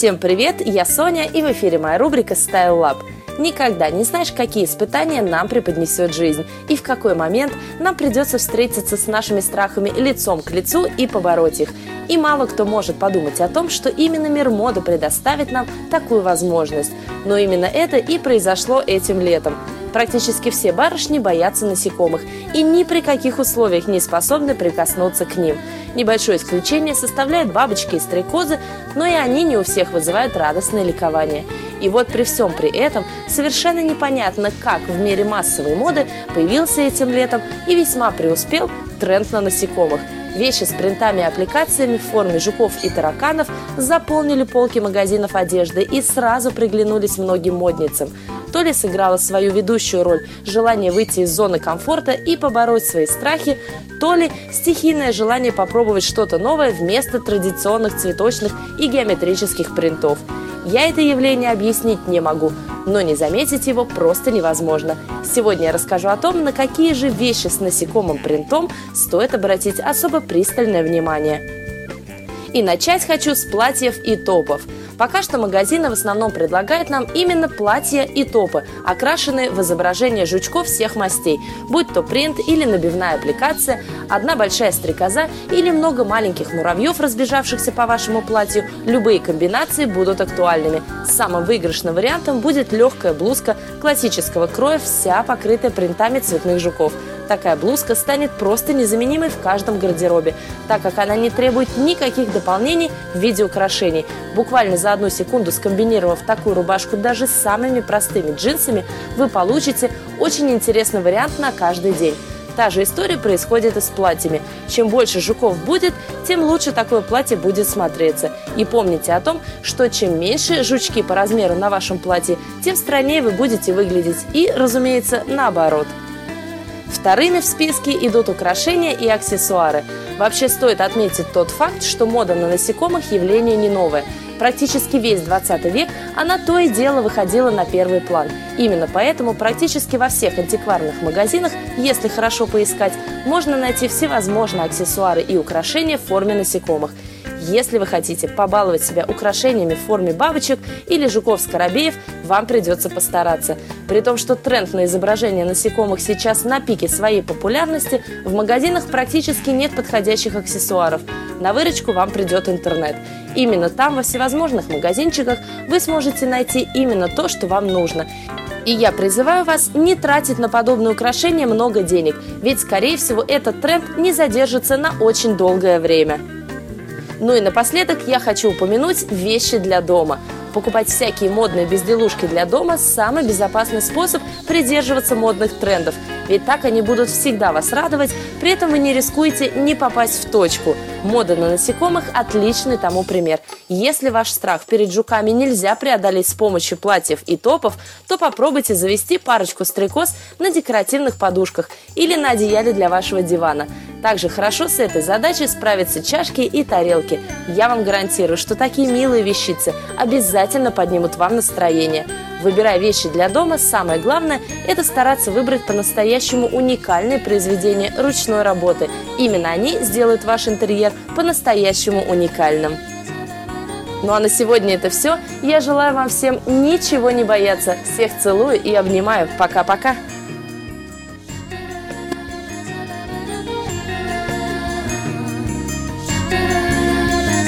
Всем привет, я Соня, и в эфире моя рубрика Style Lab. Никогда не знаешь, какие испытания нам преподнесет жизнь и в какой момент нам придется встретиться с нашими страхами лицом к лицу и побороть их. И мало кто может подумать о том, что именно мир моды предоставит нам такую возможность. Но именно это и произошло этим летом. Практически все барышни боятся насекомых и ни при каких условиях не способны прикоснуться к ним. Небольшое исключение составляют бабочки и стрекозы, но и они не у всех вызывают радостное ликование. И вот при всем при этом совершенно непонятно, как в мире массовой моды появился этим летом и весьма преуспел тренд на насекомых – Вещи с принтами и аппликациями в форме жуков и тараканов заполнили полки магазинов одежды и сразу приглянулись многим модницам. То ли сыграла свою ведущую роль желание выйти из зоны комфорта и побороть свои страхи, то ли стихийное желание попробовать что-то новое вместо традиционных цветочных и геометрических принтов. Я это явление объяснить не могу, но не заметить его просто невозможно. Сегодня я расскажу о том, на какие же вещи с насекомым принтом стоит обратить особо пристальное внимание. И начать хочу с платьев и топов – Пока что магазины в основном предлагают нам именно платья и топы, окрашенные в изображение жучков всех мастей, будь то принт или набивная аппликация, одна большая стрекоза или много маленьких муравьев, разбежавшихся по вашему платью, любые комбинации будут актуальными. Самым выигрышным вариантом будет легкая блузка классического кроя, вся покрытая принтами цветных жуков – Такая блузка станет просто незаменимой в каждом гардеробе, так как она не требует никаких дополнений в виде украшений. Буквально за одну секунду скомбинировав такую рубашку даже с самыми простыми джинсами, вы получите очень интересный вариант на каждый день. Та же история происходит и с платьями. Чем больше жуков будет, тем лучше такое платье будет смотреться. И помните о том, что чем меньше жучки по размеру на вашем платье, тем стройнее вы будете выглядеть. И, разумеется, наоборот. Вторыми в списке идут украшения и аксессуары. Вообще стоит отметить тот факт, что мода на насекомых явление не новое. Практически весь 20 век она то и дело выходила на первый план. Именно поэтому практически во всех антикварных магазинах, если хорошо поискать, можно найти всевозможные аксессуары и украшения в форме насекомых – если вы хотите побаловать себя украшениями в форме бабочек или жуков-скоробеев, вам придется постараться. При том, что тренд на изображение насекомых сейчас на пике своей популярности, в магазинах практически нет подходящих аксессуаров. На выручку вам придет интернет. Именно там, во всевозможных магазинчиках, вы сможете найти именно то, что вам нужно. И я призываю вас не тратить на подобные украшения много денег, ведь, скорее всего, этот тренд не задержится на очень долгое время. Ну и напоследок я хочу упомянуть вещи для дома. Покупать всякие модные безделушки для дома – самый безопасный способ придерживаться модных трендов – ведь так они будут всегда вас радовать, при этом вы не рискуете не попасть в точку. Мода на насекомых – отличный тому пример. Если ваш страх перед жуками нельзя преодолеть с помощью платьев и топов, то попробуйте завести парочку стрекоз на декоративных подушках или на одеяле для вашего дивана. Также хорошо с этой задачей справятся чашки и тарелки. Я вам гарантирую, что такие милые вещицы обязательно поднимут вам настроение. Выбирая вещи для дома, самое главное – это стараться выбрать по-настоящему уникальные произведения ручной работы. Именно они сделают ваш интерьер по-настоящему уникальным. Ну а на сегодня это все. Я желаю вам всем ничего не бояться. Всех целую и обнимаю. Пока-пока.